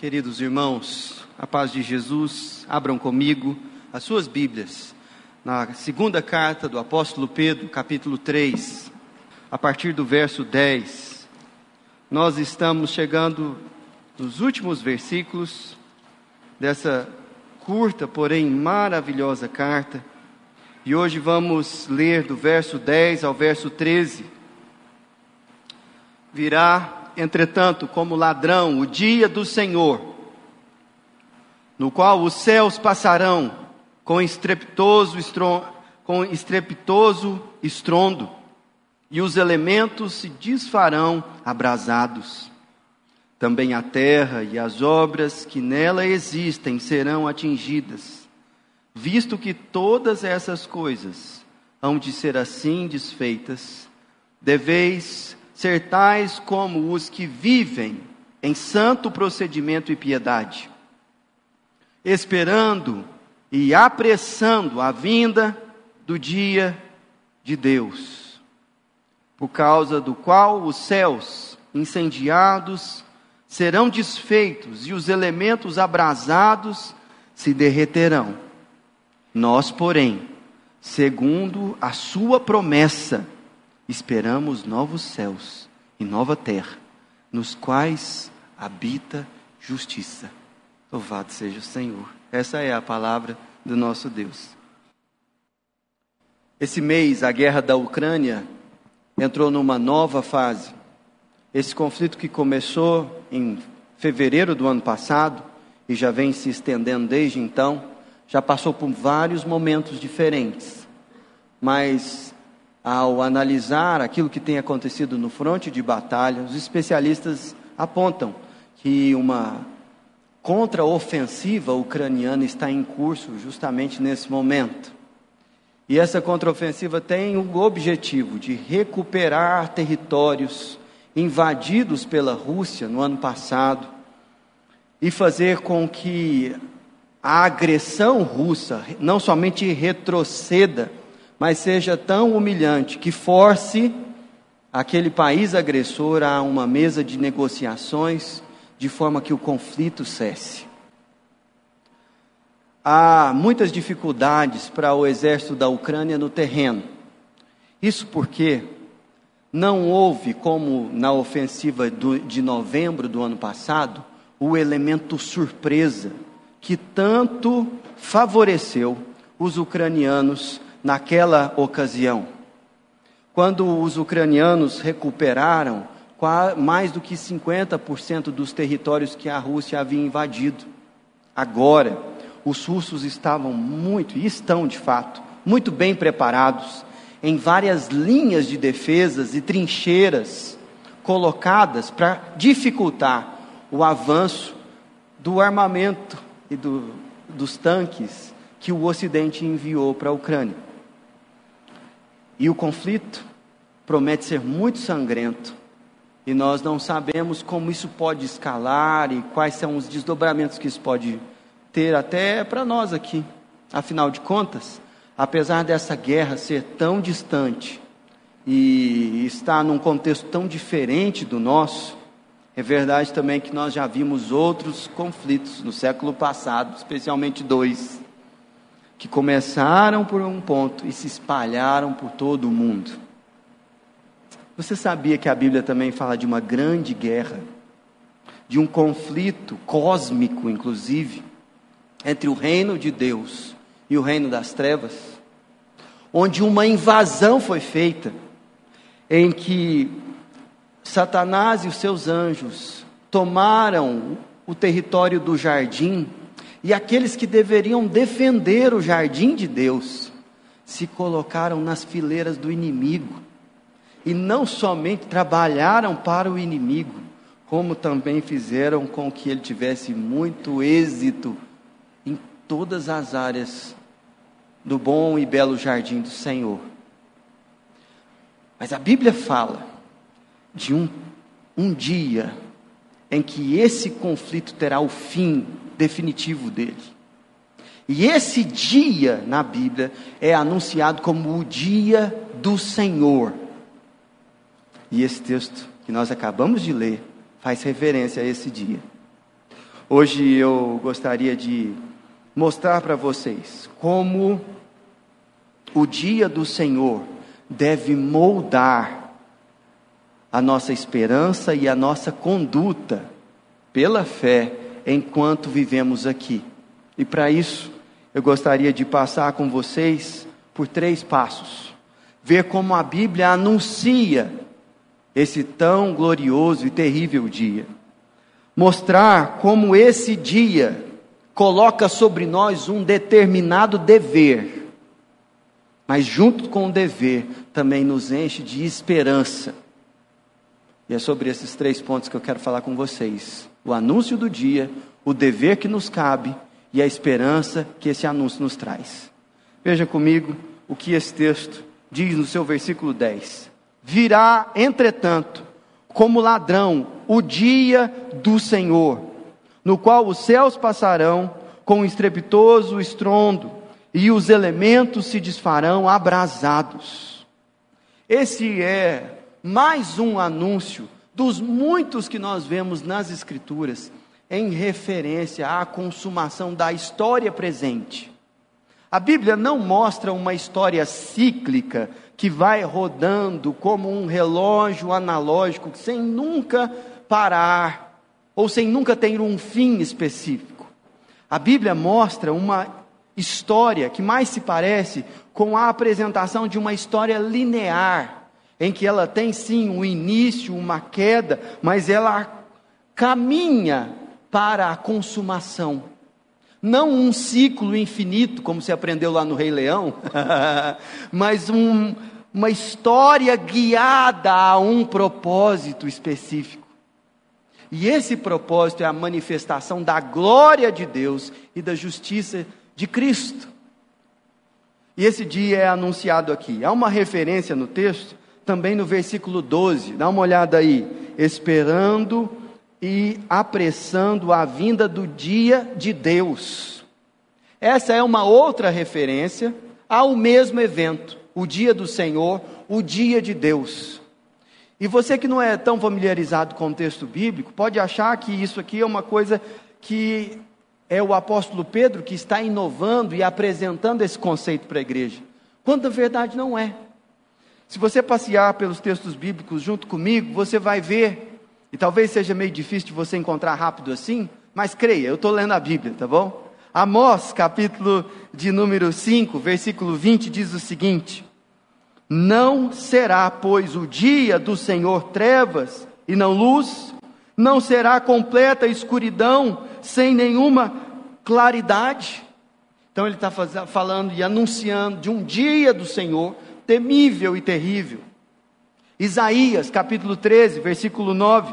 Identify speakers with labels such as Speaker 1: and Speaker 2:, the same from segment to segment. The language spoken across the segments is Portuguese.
Speaker 1: Queridos irmãos, a paz de Jesus, abram comigo as suas Bíblias na segunda carta do apóstolo Pedro, capítulo 3, a partir do verso 10. Nós estamos chegando nos últimos versículos dessa curta, porém maravilhosa carta, e hoje vamos ler do verso 10 ao verso 13. Virá, entretanto, como ladrão o dia do Senhor, no qual os céus passarão com estrepitoso, com estrepitoso estrondo, e os elementos se desfarão abrasados. Também a terra e as obras que nela existem serão atingidas, visto que todas essas coisas hão de ser assim desfeitas, deveis ser tais como os que vivem em santo procedimento e piedade, esperando e apressando a vinda do dia de Deus, por causa do qual os céus incendiados serão desfeitos e os elementos abrasados se derreterão. Nós, porém, segundo a sua promessa, esperamos novos céus e nova terra, nos quais habita justiça. Louvado seja o Senhor. Essa é a palavra do nosso Deus. Esse mês, a guerra da Ucrânia entrou numa nova fase. Esse conflito que começou em fevereiro do ano passado e já vem se estendendo desde então, já passou por vários momentos diferentes. Mas ao analisar aquilo que tem acontecido no fronte de batalha, os especialistas apontam que uma contraofensiva ucraniana está em curso justamente nesse momento. E essa contraofensiva tem o objetivo de recuperar territórios invadidos pela Rússia no ano passado e fazer com que a agressão russa não somente retroceda, mas seja tão humilhante que force aquele país agressor a uma mesa de negociações de forma que o conflito cesse. Há muitas dificuldades para o exército da Ucrânia no terreno. Isso porque não houve, como na ofensiva do, de novembro do ano passado, o elemento surpresa que tanto favoreceu os ucranianos naquela ocasião. Quando os ucranianos recuperaram mais do que 50% dos territórios que a Rússia havia invadido. Agora, os russos estavam muito, e estão de fato, muito bem preparados em várias linhas de defesas e trincheiras colocadas para dificultar o avanço do armamento e do, dos tanques que o Ocidente enviou para a Ucrânia. E o conflito promete ser muito sangrento, e nós não sabemos como isso pode escalar e quais são os desdobramentos que isso pode ter até para nós aqui. Afinal de contas, apesar dessa guerra ser tão distante e estar num contexto tão diferente do nosso, é verdade também que nós já vimos outros conflitos no século passado, especialmente dois, que começaram por um ponto e se espalharam por todo o mundo. Você sabia que a Bíblia também fala de uma grande guerra, de um conflito cósmico, inclusive, entre o reino de Deus e o reino das trevas, onde uma invasão foi feita, em que Satanás e os seus anjos tomaram o território do jardim, e aqueles que deveriam defender o jardim de Deus se colocaram nas fileiras do inimigo e não somente trabalharam para o inimigo, como também fizeram com que ele tivesse muito êxito em todas as áreas do bom e belo jardim do Senhor. Mas a Bíblia fala de um, um dia em que esse conflito terá o fim definitivo dele. E esse dia na Bíblia é anunciado como o dia do Senhor. E esse texto que nós acabamos de ler faz referência a esse dia. Hoje eu gostaria de mostrar para vocês como o dia do Senhor deve moldar a nossa esperança e a nossa conduta pela fé enquanto vivemos aqui. E para isso, eu gostaria de passar com vocês por três passos. Ver como a Bíblia anuncia esse tão glorioso e terrível dia mostrar como esse dia coloca sobre nós um determinado dever, mas junto com o dever também nos enche de esperança. E é sobre esses três pontos que eu quero falar com vocês: o anúncio do dia, o dever que nos cabe e a esperança que esse anúncio nos traz. Veja comigo o que esse texto diz no seu versículo 10. Virá, entretanto, como ladrão o dia do Senhor, no qual os céus passarão com um estrepitoso estrondo e os elementos se desfarão abrasados. Esse é mais um anúncio dos muitos que nós vemos nas Escrituras em referência à consumação da história presente. A Bíblia não mostra uma história cíclica que vai rodando como um relógio analógico, sem nunca parar, ou sem nunca ter um fim específico. A Bíblia mostra uma história que mais se parece com a apresentação de uma história linear, em que ela tem sim um início, uma queda, mas ela caminha para a consumação. Não um ciclo infinito, como se aprendeu lá no Rei Leão, mas um, uma história guiada a um propósito específico. E esse propósito é a manifestação da glória de Deus e da justiça de Cristo. E esse dia é anunciado aqui. Há uma referência no texto, também no versículo 12. Dá uma olhada aí. Esperando e apressando a vinda do dia de Deus. Essa é uma outra referência ao mesmo evento, o dia do Senhor, o dia de Deus. E você que não é tão familiarizado com o texto bíblico, pode achar que isso aqui é uma coisa que é o apóstolo Pedro que está inovando e apresentando esse conceito para a igreja. Quando na verdade não é. Se você passear pelos textos bíblicos junto comigo, você vai ver e talvez seja meio difícil de você encontrar rápido assim, mas creia, eu estou lendo a Bíblia, tá bom? Amós, capítulo de número 5, versículo 20, diz o seguinte: Não será, pois, o dia do Senhor trevas e não luz, não será completa escuridão sem nenhuma claridade. Então ele está falando e anunciando de um dia do Senhor temível e terrível. Isaías capítulo 13, versículo 9.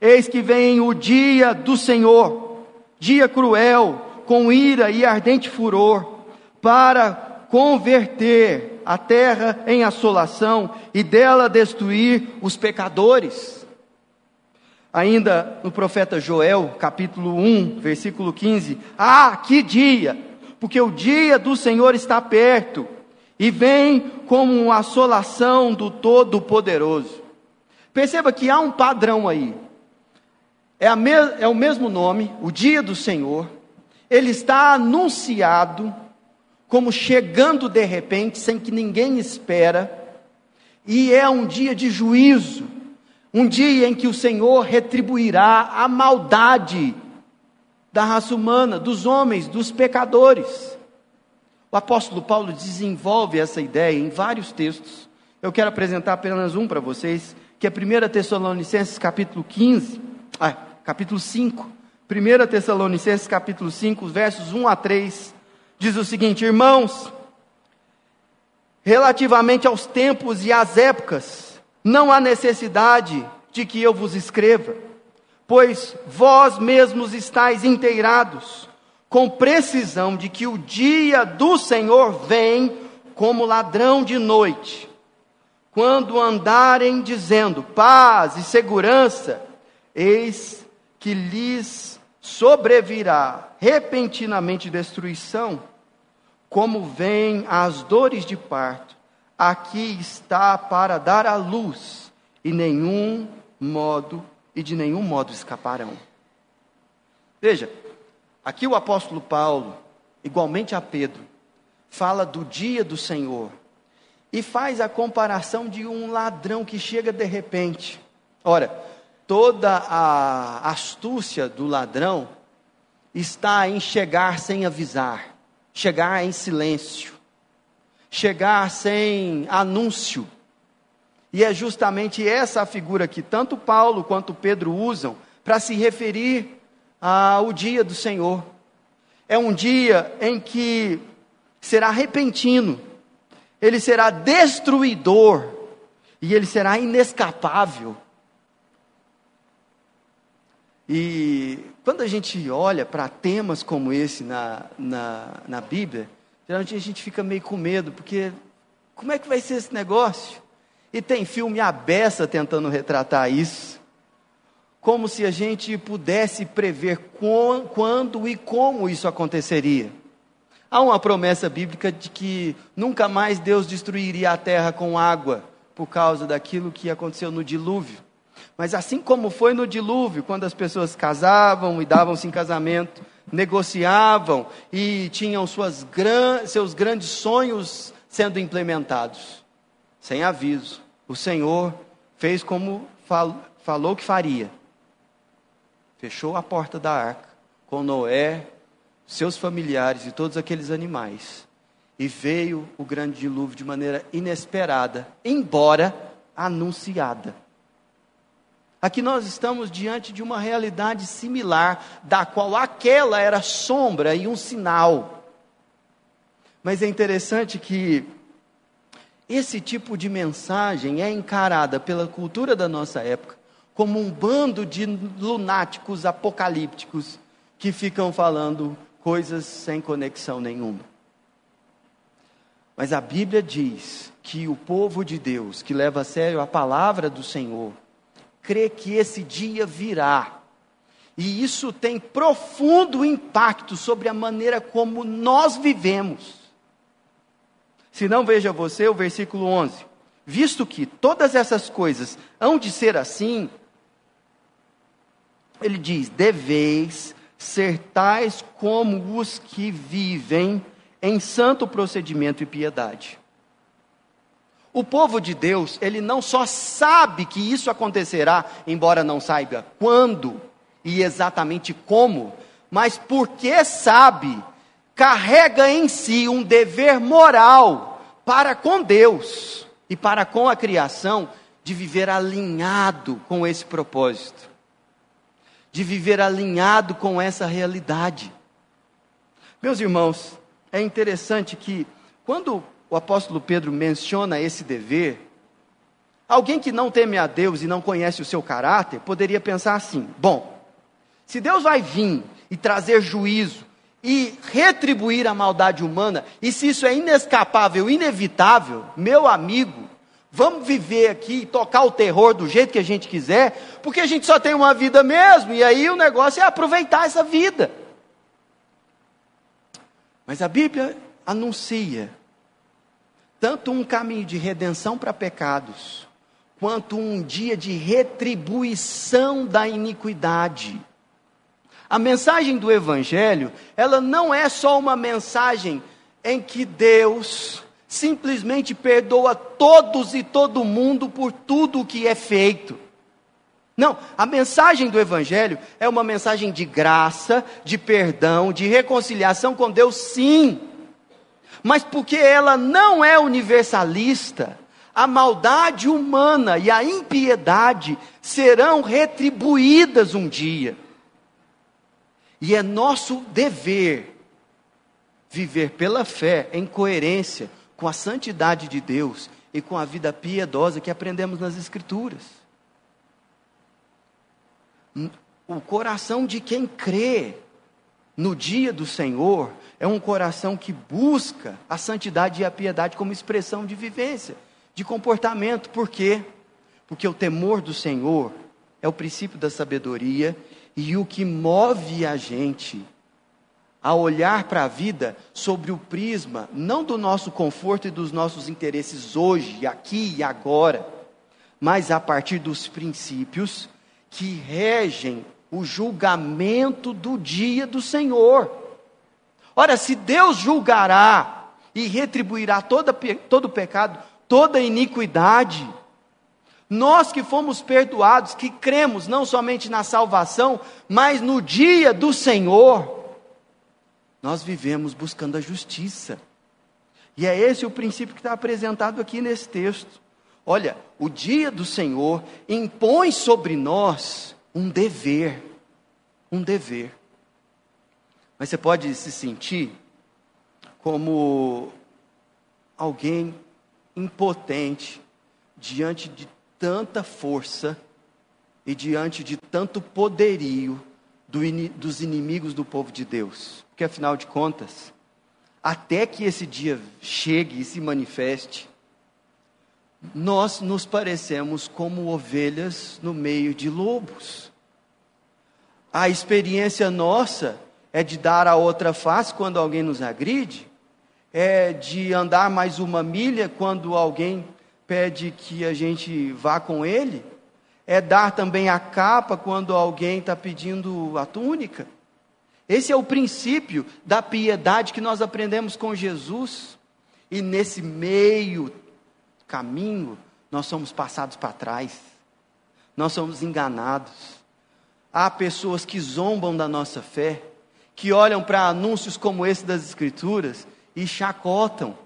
Speaker 1: Eis que vem o dia do Senhor, dia cruel, com ira e ardente furor, para converter a terra em assolação e dela destruir os pecadores. Ainda no profeta Joel, capítulo 1, versículo 15: Ah, que dia! Porque o dia do Senhor está perto e vem como uma assolação do Todo-Poderoso. Perceba que há um padrão aí. É, me, é o mesmo nome, o dia do Senhor. Ele está anunciado como chegando de repente, sem que ninguém espera. E é um dia de juízo, um dia em que o Senhor retribuirá a maldade da raça humana, dos homens, dos pecadores. O apóstolo Paulo desenvolve essa ideia em vários textos. Eu quero apresentar apenas um para vocês, que é 1 Tessalonicenses capítulo 15, ah, capítulo 5. 1 Tessalonicenses capítulo 5, versos 1 a 3, diz o seguinte: Irmãos, relativamente aos tempos e às épocas, não há necessidade de que eu vos escreva, pois vós mesmos estáis inteirados com precisão de que o dia do Senhor vem como ladrão de noite. Quando andarem dizendo paz e segurança, eis que lhes sobrevirá repentinamente destruição, como vem as dores de parto. Aqui está para dar a luz, e nenhum modo e de nenhum modo escaparão. Veja, aqui o apóstolo Paulo, igualmente a Pedro, fala do dia do Senhor e faz a comparação de um ladrão que chega de repente. Ora, toda a astúcia do ladrão está em chegar sem avisar, chegar em silêncio, chegar sem anúncio. E é justamente essa a figura que tanto Paulo quanto Pedro usam para se referir ao dia do Senhor. É um dia em que será repentino, ele será destruidor e ele será inescapável. E quando a gente olha para temas como esse na, na, na Bíblia, geralmente a gente fica meio com medo, porque como é que vai ser esse negócio? E tem filme à beça tentando retratar isso, como se a gente pudesse prever quando e como isso aconteceria. Há uma promessa bíblica de que nunca mais Deus destruiria a terra com água por causa daquilo que aconteceu no dilúvio. Mas assim como foi no dilúvio, quando as pessoas casavam e davam-se em casamento, negociavam e tinham suas gran... seus grandes sonhos sendo implementados, sem aviso, o Senhor fez como fal... falou que faria. Fechou a porta da arca com Noé, seus familiares e todos aqueles animais. E veio o grande dilúvio de maneira inesperada, embora anunciada. Aqui nós estamos diante de uma realidade similar, da qual aquela era sombra e um sinal. Mas é interessante que esse tipo de mensagem é encarada pela cultura da nossa época como um bando de lunáticos apocalípticos que ficam falando coisas sem conexão nenhuma. Mas a Bíblia diz que o povo de Deus, que leva a sério a palavra do Senhor, crê que esse dia virá. E isso tem profundo impacto sobre a maneira como nós vivemos. Se não, veja você o versículo 11. Visto que todas essas coisas hão de ser assim, ele diz: deveis ser tais como os que vivem em santo procedimento e piedade. O povo de Deus, ele não só sabe que isso acontecerá, embora não saiba quando e exatamente como, mas porque sabe, carrega em si um dever moral para com Deus e para com a criação de viver alinhado com esse propósito de viver alinhado com essa realidade. Meus irmãos, é interessante que quando o apóstolo Pedro menciona esse dever, alguém que não teme a Deus e não conhece o seu caráter poderia pensar assim: bom, se Deus vai vir e trazer juízo e retribuir a maldade humana, e se isso é inescapável, inevitável, meu amigo, Vamos viver aqui e tocar o terror do jeito que a gente quiser, porque a gente só tem uma vida mesmo, e aí o negócio é aproveitar essa vida. Mas a Bíblia anuncia tanto um caminho de redenção para pecados, quanto um dia de retribuição da iniquidade. A mensagem do Evangelho, ela não é só uma mensagem em que Deus simplesmente perdoa todos e todo mundo por tudo o que é feito. Não, a mensagem do Evangelho é uma mensagem de graça, de perdão, de reconciliação com Deus, sim. Mas porque ela não é universalista, a maldade humana e a impiedade serão retribuídas um dia. E é nosso dever viver pela fé em coerência com a santidade de Deus e com a vida piedosa que aprendemos nas Escrituras. O coração de quem crê no dia do Senhor é um coração que busca a santidade e a piedade como expressão de vivência, de comportamento. Por quê? Porque o temor do Senhor é o princípio da sabedoria e o que move a gente a olhar para a vida sobre o prisma, não do nosso conforto e dos nossos interesses hoje, aqui e agora, mas a partir dos princípios que regem o julgamento do dia do Senhor. Ora, se Deus julgará e retribuirá toda, todo pecado, toda iniquidade, nós que fomos perdoados, que cremos não somente na salvação, mas no dia do Senhor, nós vivemos buscando a justiça. E é esse o princípio que está apresentado aqui nesse texto. Olha, o dia do Senhor impõe sobre nós um dever, um dever. Mas você pode se sentir como alguém impotente diante de tanta força e diante de tanto poderio do, dos inimigos do povo de Deus. Porque afinal de contas, até que esse dia chegue e se manifeste, nós nos parecemos como ovelhas no meio de lobos. A experiência nossa é de dar a outra face quando alguém nos agride, é de andar mais uma milha quando alguém pede que a gente vá com ele, é dar também a capa quando alguém está pedindo a túnica. Esse é o princípio da piedade que nós aprendemos com Jesus. E nesse meio caminho, nós somos passados para trás, nós somos enganados. Há pessoas que zombam da nossa fé, que olham para anúncios como esse das Escrituras e chacotam.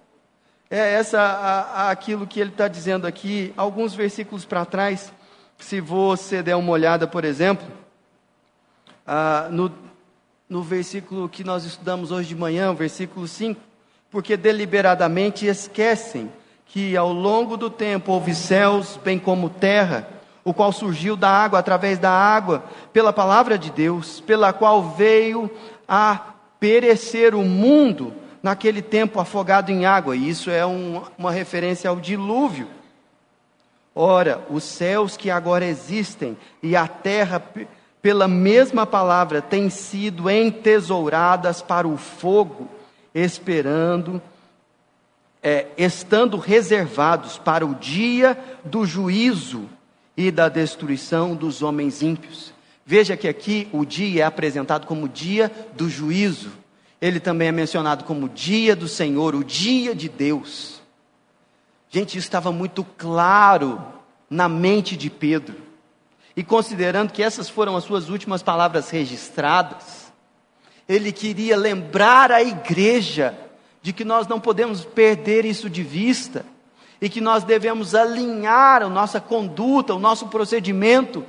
Speaker 1: É essa a, a, aquilo que ele está dizendo aqui, alguns versículos para trás, se você der uma olhada, por exemplo, ah, no, no versículo que nós estudamos hoje de manhã, o versículo 5, porque deliberadamente esquecem que ao longo do tempo houve céus, bem como terra, o qual surgiu da água através da água, pela palavra de Deus, pela qual veio a perecer o mundo naquele tempo afogado em água, e isso é um, uma referência ao dilúvio. Ora, os céus que agora existem e a terra, pela mesma palavra, têm sido entesouradas para o fogo, esperando é, estando reservados para o dia do juízo e da destruição dos homens ímpios. Veja que aqui o dia é apresentado como dia do juízo. Ele também é mencionado como dia do Senhor, o dia de Deus. Gente, isso estava muito claro na mente de Pedro. E considerando que essas foram as suas últimas palavras registradas, ele queria lembrar a igreja de que nós não podemos perder isso de vista e que nós devemos alinhar a nossa conduta, o nosso procedimento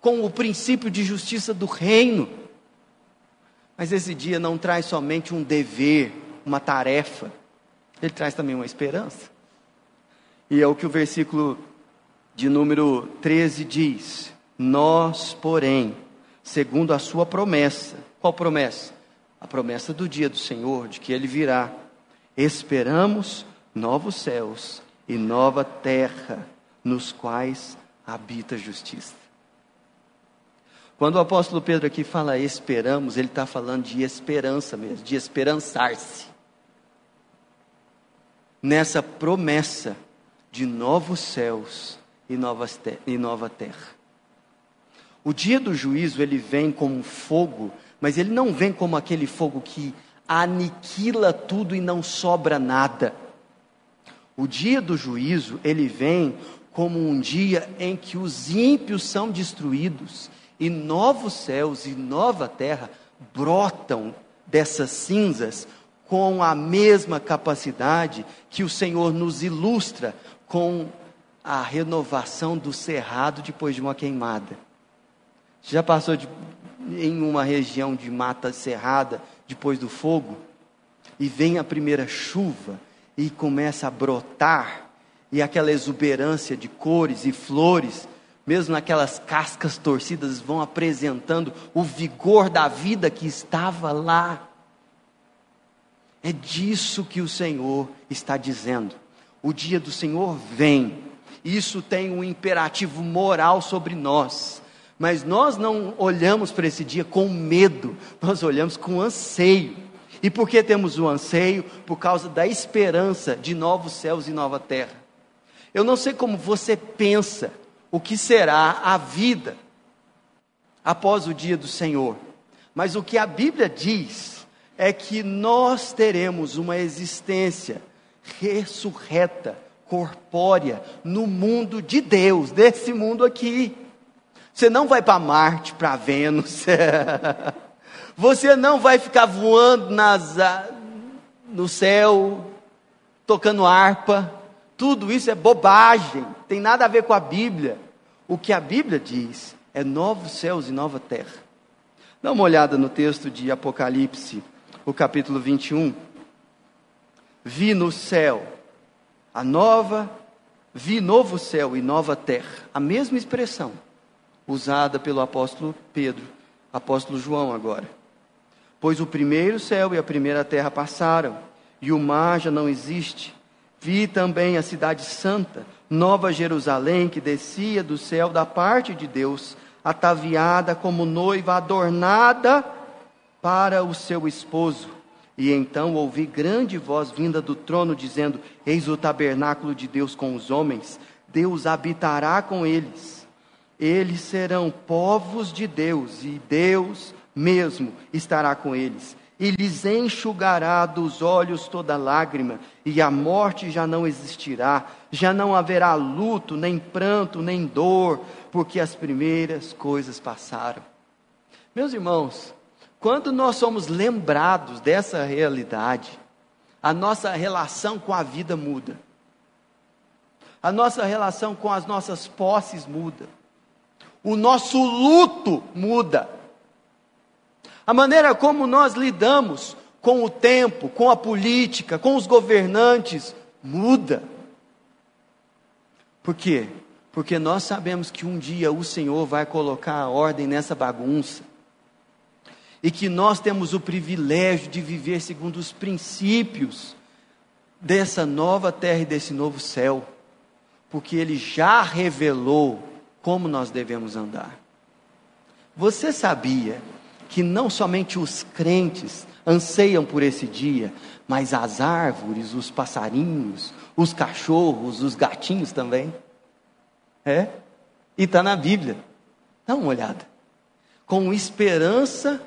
Speaker 1: com o princípio de justiça do reino. Mas esse dia não traz somente um dever, uma tarefa, ele traz também uma esperança. E é o que o versículo de número 13 diz: Nós, porém, segundo a sua promessa, qual promessa? A promessa do dia do Senhor, de que ele virá esperamos novos céus e nova terra, nos quais habita a justiça. Quando o apóstolo Pedro aqui fala esperamos, ele está falando de esperança mesmo, de esperançar-se. Nessa promessa de novos céus e, novas e nova terra. O dia do juízo ele vem como fogo, mas ele não vem como aquele fogo que aniquila tudo e não sobra nada. O dia do juízo, ele vem como um dia em que os ímpios são destruídos e novos céus e nova terra brotam dessas cinzas com a mesma capacidade que o Senhor nos ilustra com a renovação do cerrado depois de uma queimada. Já passou de, em uma região de mata cerrada depois do fogo, e vem a primeira chuva e começa a brotar, e aquela exuberância de cores e flores, mesmo naquelas cascas torcidas, vão apresentando o vigor da vida que estava lá. É disso que o Senhor está dizendo. O dia do Senhor vem. Isso tem um imperativo moral sobre nós. Mas nós não olhamos para esse dia com medo, nós olhamos com anseio. E por que temos o anseio? Por causa da esperança de novos céus e nova terra. Eu não sei como você pensa o que será a vida após o dia do Senhor. Mas o que a Bíblia diz é que nós teremos uma existência ressurreta, corpórea, no mundo de Deus, desse mundo aqui. Você não vai para Marte, para Vênus. Você não vai ficar voando nas, no céu, tocando harpa. Tudo isso é bobagem, tem nada a ver com a Bíblia. O que a Bíblia diz é novos céus e nova terra. Dá uma olhada no texto de Apocalipse, o capítulo 21. Vi no céu a nova, vi novo céu e nova terra. A mesma expressão usada pelo apóstolo Pedro, apóstolo João agora. Pois o primeiro céu e a primeira terra passaram, e o mar já não existe. Vi também a cidade santa, Nova Jerusalém, que descia do céu da parte de Deus, ataviada como noiva adornada para o seu esposo. E então ouvi grande voz vinda do trono, dizendo: Eis o tabernáculo de Deus com os homens, Deus habitará com eles. Eles serão povos de Deus, e Deus mesmo estará com eles, e lhes enxugará dos olhos toda lágrima, e a morte já não existirá, já não haverá luto, nem pranto, nem dor, porque as primeiras coisas passaram. Meus irmãos, quando nós somos lembrados dessa realidade, a nossa relação com a vida muda. A nossa relação com as nossas posses muda. O nosso luto muda. A maneira como nós lidamos com o tempo, com a política, com os governantes, muda. Por quê? Porque nós sabemos que um dia o Senhor vai colocar a ordem nessa bagunça. E que nós temos o privilégio de viver segundo os princípios dessa nova terra e desse novo céu. Porque Ele já revelou como nós devemos andar. Você sabia que não somente os crentes anseiam por esse dia, mas as árvores, os passarinhos, os cachorros, os gatinhos também. É? E está na Bíblia. Dá uma olhada. Com esperança,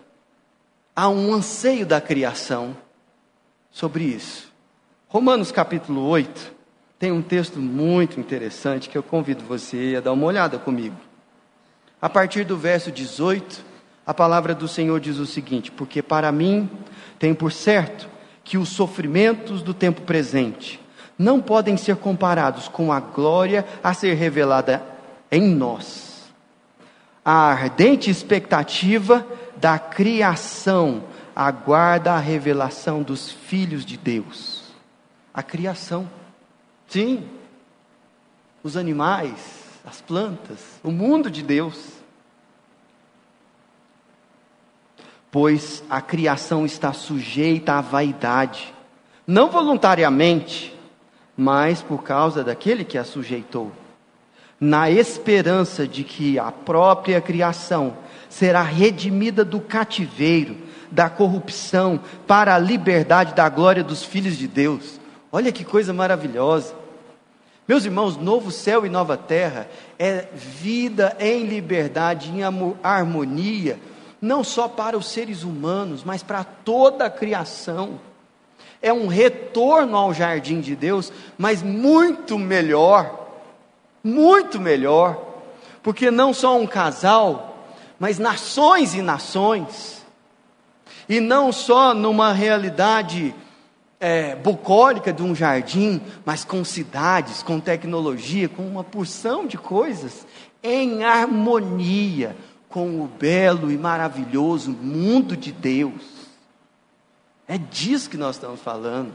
Speaker 1: há um anseio da criação sobre isso. Romanos capítulo 8 tem um texto muito interessante que eu convido você a dar uma olhada comigo. A partir do verso 18 a palavra do Senhor diz o seguinte: Porque para mim tem por certo que os sofrimentos do tempo presente não podem ser comparados com a glória a ser revelada em nós. A ardente expectativa da criação aguarda a revelação dos filhos de Deus. A criação. Sim. Os animais, as plantas, o mundo de Deus. pois a criação está sujeita à vaidade, não voluntariamente, mas por causa daquele que a sujeitou, na esperança de que a própria criação será redimida do cativeiro, da corrupção, para a liberdade da glória dos filhos de Deus. Olha que coisa maravilhosa. Meus irmãos, novo céu e nova terra é vida em liberdade, em harmonia não só para os seres humanos, mas para toda a criação. É um retorno ao jardim de Deus, mas muito melhor, muito melhor, porque não só um casal, mas nações e nações, e não só numa realidade é, bucólica de um jardim, mas com cidades, com tecnologia, com uma porção de coisas em harmonia, com o belo e maravilhoso mundo de Deus. É disso que nós estamos falando.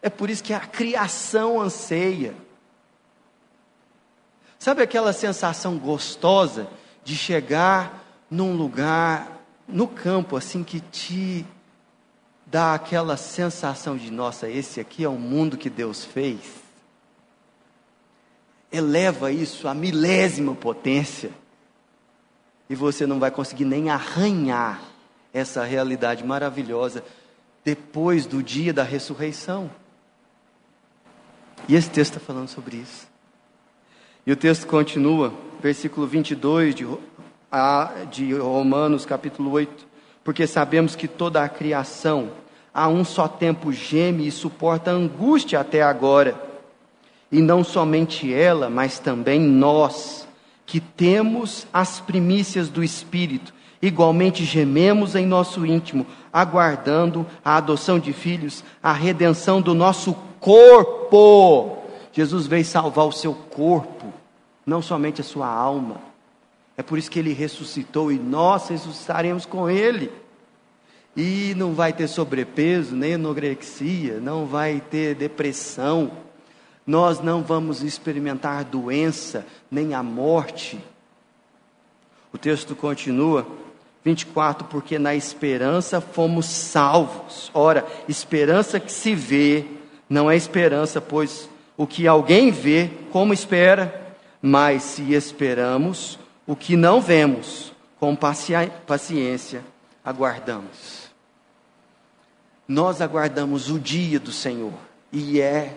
Speaker 1: É por isso que a criação anseia. Sabe aquela sensação gostosa de chegar num lugar, no campo, assim, que te dá aquela sensação de: nossa, esse aqui é o mundo que Deus fez? Eleva isso à milésima potência e você não vai conseguir nem arranhar essa realidade maravilhosa depois do dia da ressurreição. E esse texto está falando sobre isso. E o texto continua, versículo 22 de de Romanos capítulo 8, porque sabemos que toda a criação a um só tempo geme e suporta angústia até agora. E não somente ela, mas também nós, que temos as primícias do Espírito, igualmente gememos em nosso íntimo, aguardando a adoção de filhos, a redenção do nosso corpo. Jesus veio salvar o seu corpo, não somente a sua alma. É por isso que ele ressuscitou e nós ressuscitaremos com ele. E não vai ter sobrepeso, nem anorexia, não vai ter depressão. Nós não vamos experimentar doença, nem a morte. O texto continua, 24, porque na esperança fomos salvos. Ora, esperança que se vê, não é esperança, pois o que alguém vê, como espera, mas se esperamos o que não vemos, com paciência aguardamos nós aguardamos o dia do Senhor, e é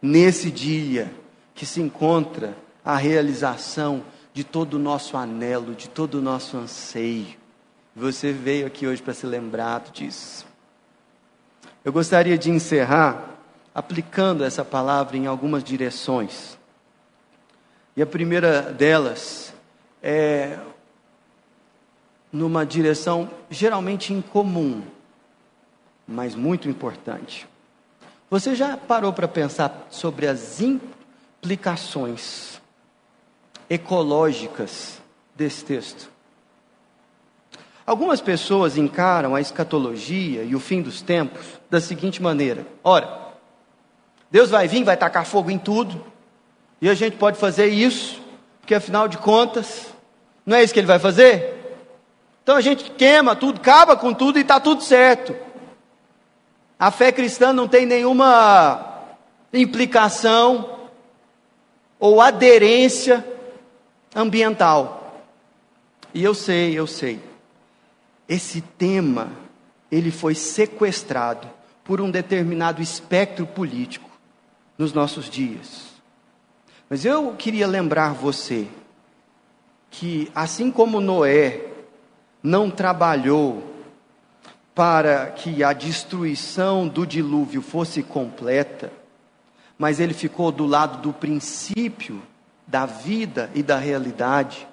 Speaker 1: nesse dia que se encontra a realização de todo o nosso anelo, de todo o nosso anseio. Você veio aqui hoje para ser lembrado disso. Eu gostaria de encerrar aplicando essa palavra em algumas direções. E a primeira delas é numa direção geralmente incomum mas muito importante. Você já parou para pensar sobre as implicações ecológicas desse texto? Algumas pessoas encaram a escatologia e o fim dos tempos da seguinte maneira: ora, Deus vai vir, vai tacar fogo em tudo, e a gente pode fazer isso, porque afinal de contas, não é isso que ele vai fazer? Então a gente queima tudo, acaba com tudo e está tudo certo. A fé cristã não tem nenhuma implicação ou aderência ambiental. E eu sei, eu sei. Esse tema, ele foi sequestrado por um determinado espectro político nos nossos dias. Mas eu queria lembrar você que assim como Noé não trabalhou para que a destruição do dilúvio fosse completa, mas ele ficou do lado do princípio da vida e da realidade.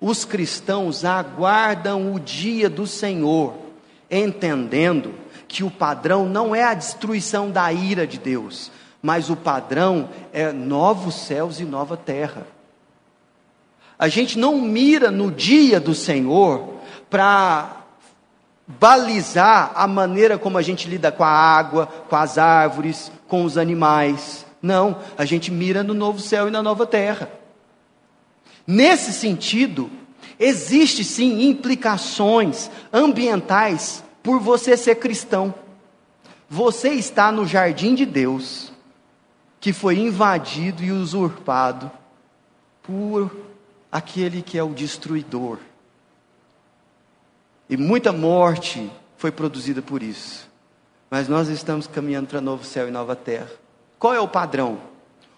Speaker 1: Os cristãos aguardam o dia do Senhor, entendendo que o padrão não é a destruição da ira de Deus, mas o padrão é novos céus e nova terra. A gente não mira no dia do Senhor para balizar a maneira como a gente lida com a água, com as árvores, com os animais. Não, a gente mira no novo céu e na nova terra. Nesse sentido, existe sim implicações ambientais por você ser cristão. Você está no jardim de Deus, que foi invadido e usurpado por aquele que é o destruidor. E muita morte foi produzida por isso. Mas nós estamos caminhando para novo céu e nova terra. Qual é o padrão?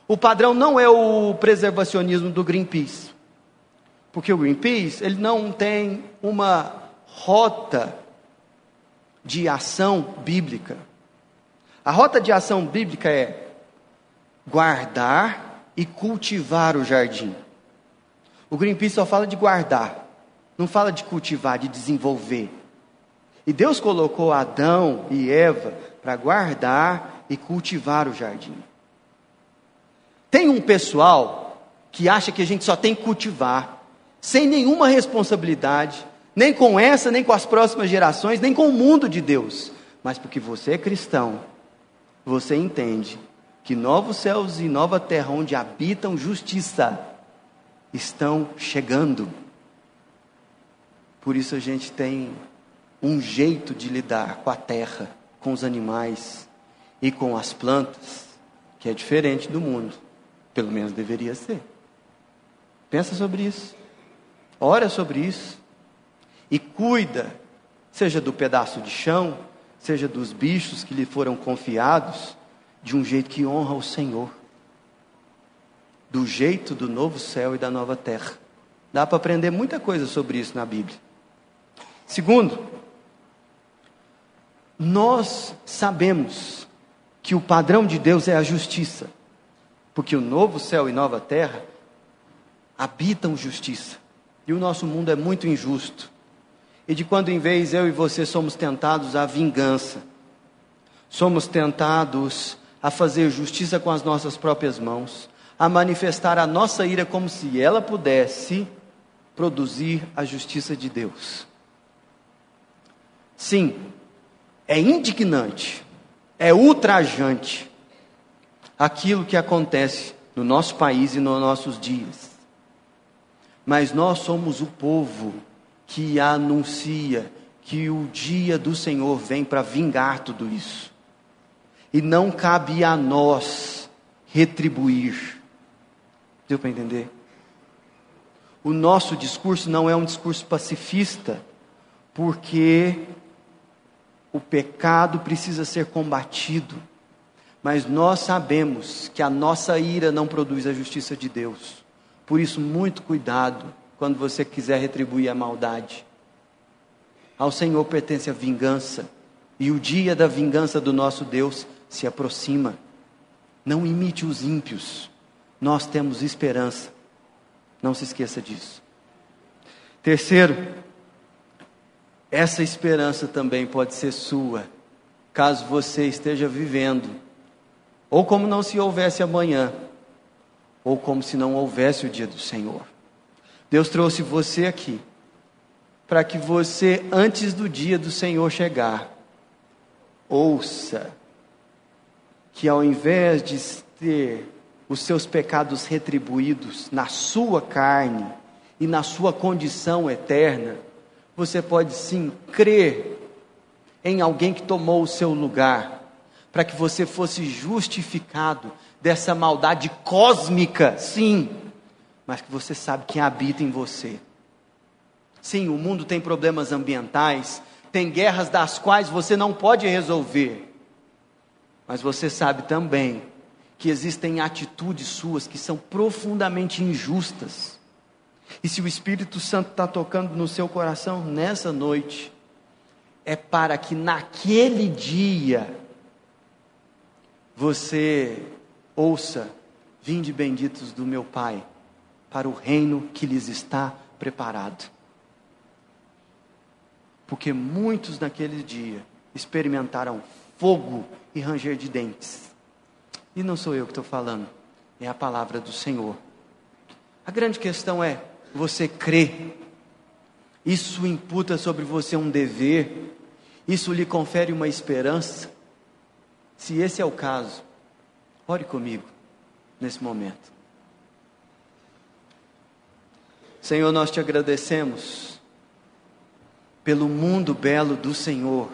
Speaker 1: O padrão não é o preservacionismo do Greenpeace. Porque o Greenpeace, ele não tem uma rota de ação bíblica. A rota de ação bíblica é guardar e cultivar o jardim. O Greenpeace só fala de guardar. Não fala de cultivar, de desenvolver. E Deus colocou Adão e Eva para guardar e cultivar o jardim. Tem um pessoal que acha que a gente só tem que cultivar, sem nenhuma responsabilidade, nem com essa, nem com as próximas gerações, nem com o mundo de Deus. Mas porque você é cristão, você entende que novos céus e nova terra onde habitam justiça estão chegando. Por isso a gente tem um jeito de lidar com a terra, com os animais e com as plantas que é diferente do mundo. Pelo menos deveria ser. Pensa sobre isso. Ora sobre isso. E cuida, seja do pedaço de chão, seja dos bichos que lhe foram confiados, de um jeito que honra o Senhor. Do jeito do novo céu e da nova terra. Dá para aprender muita coisa sobre isso na Bíblia. Segundo, nós sabemos que o padrão de Deus é a justiça, porque o novo céu e nova terra habitam justiça, e o nosso mundo é muito injusto. E de quando em vez eu e você somos tentados à vingança, somos tentados a fazer justiça com as nossas próprias mãos, a manifestar a nossa ira como se ela pudesse produzir a justiça de Deus. Sim, é indignante, é ultrajante aquilo que acontece no nosso país e nos nossos dias. Mas nós somos o povo que anuncia que o dia do Senhor vem para vingar tudo isso. E não cabe a nós retribuir. Deu para entender? O nosso discurso não é um discurso pacifista, porque o pecado precisa ser combatido, mas nós sabemos que a nossa ira não produz a justiça de Deus. Por isso, muito cuidado quando você quiser retribuir a maldade. Ao Senhor pertence a vingança, e o dia da vingança do nosso Deus se aproxima. Não imite os ímpios, nós temos esperança. Não se esqueça disso. Terceiro, essa esperança também pode ser sua, caso você esteja vivendo, ou como não se houvesse amanhã, ou como se não houvesse o dia do Senhor. Deus trouxe você aqui, para que você, antes do dia do Senhor chegar, ouça que ao invés de ter os seus pecados retribuídos na sua carne e na sua condição eterna, você pode sim crer em alguém que tomou o seu lugar, para que você fosse justificado dessa maldade cósmica, sim, mas que você sabe que habita em você. Sim, o mundo tem problemas ambientais, tem guerras das quais você não pode resolver, mas você sabe também que existem atitudes suas que são profundamente injustas e se o Espírito Santo está tocando no seu coração nessa noite, é para que naquele dia você ouça: Vinde benditos do meu Pai, para o reino que lhes está preparado. Porque muitos naquele dia experimentaram fogo e ranger de dentes. E não sou eu que estou falando, é a palavra do Senhor. A grande questão é: você crê, isso imputa sobre você um dever, isso lhe confere uma esperança. Se esse é o caso, ore comigo nesse momento. Senhor, nós te agradecemos pelo mundo belo do Senhor,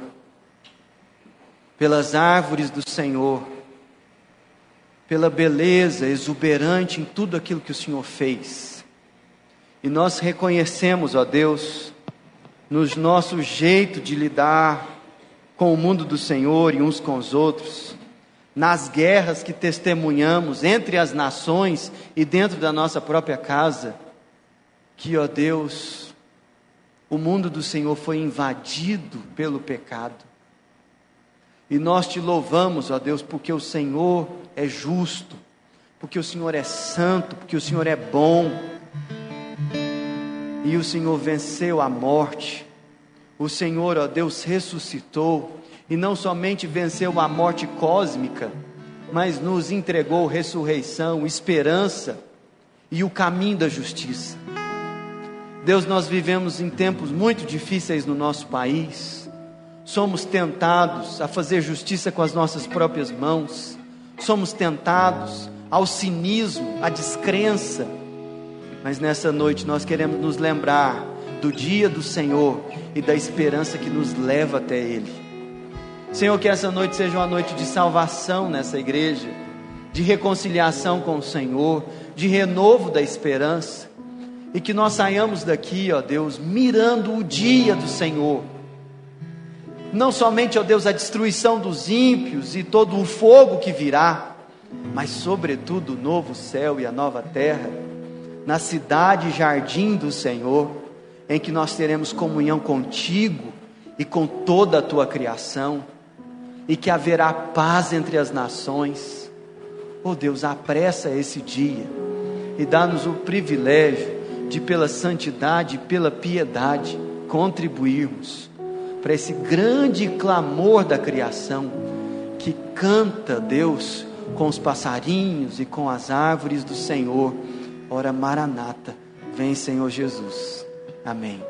Speaker 1: pelas árvores do Senhor, pela beleza exuberante em tudo aquilo que o Senhor fez. E nós reconhecemos, ó Deus, nos nosso jeito de lidar com o mundo do Senhor e uns com os outros, nas guerras que testemunhamos entre as nações e dentro da nossa própria casa, que, ó Deus, o mundo do Senhor foi invadido pelo pecado. E nós te louvamos, ó Deus, porque o Senhor é justo, porque o Senhor é santo, porque o Senhor é bom e o Senhor venceu a morte. O Senhor, ó Deus, ressuscitou e não somente venceu a morte cósmica, mas nos entregou ressurreição, esperança e o caminho da justiça. Deus, nós vivemos em tempos muito difíceis no nosso país. Somos tentados a fazer justiça com as nossas próprias mãos. Somos tentados ao cinismo, à descrença mas nessa noite nós queremos nos lembrar do dia do Senhor e da esperança que nos leva até Ele. Senhor, que essa noite seja uma noite de salvação nessa igreja, de reconciliação com o Senhor, de renovo da esperança, e que nós saiamos daqui, ó Deus, mirando o dia do Senhor. Não somente, ó Deus, a destruição dos ímpios e todo o fogo que virá, mas, sobretudo, o novo céu e a nova terra na cidade jardim do Senhor, em que nós teremos comunhão contigo e com toda a tua criação, e que haverá paz entre as nações. Oh Deus, apressa esse dia e dá-nos o privilégio de, pela santidade e pela piedade, contribuirmos para esse grande clamor da criação que canta Deus com os passarinhos e com as árvores do Senhor. Ora, Maranata, vem Senhor Jesus. Amém.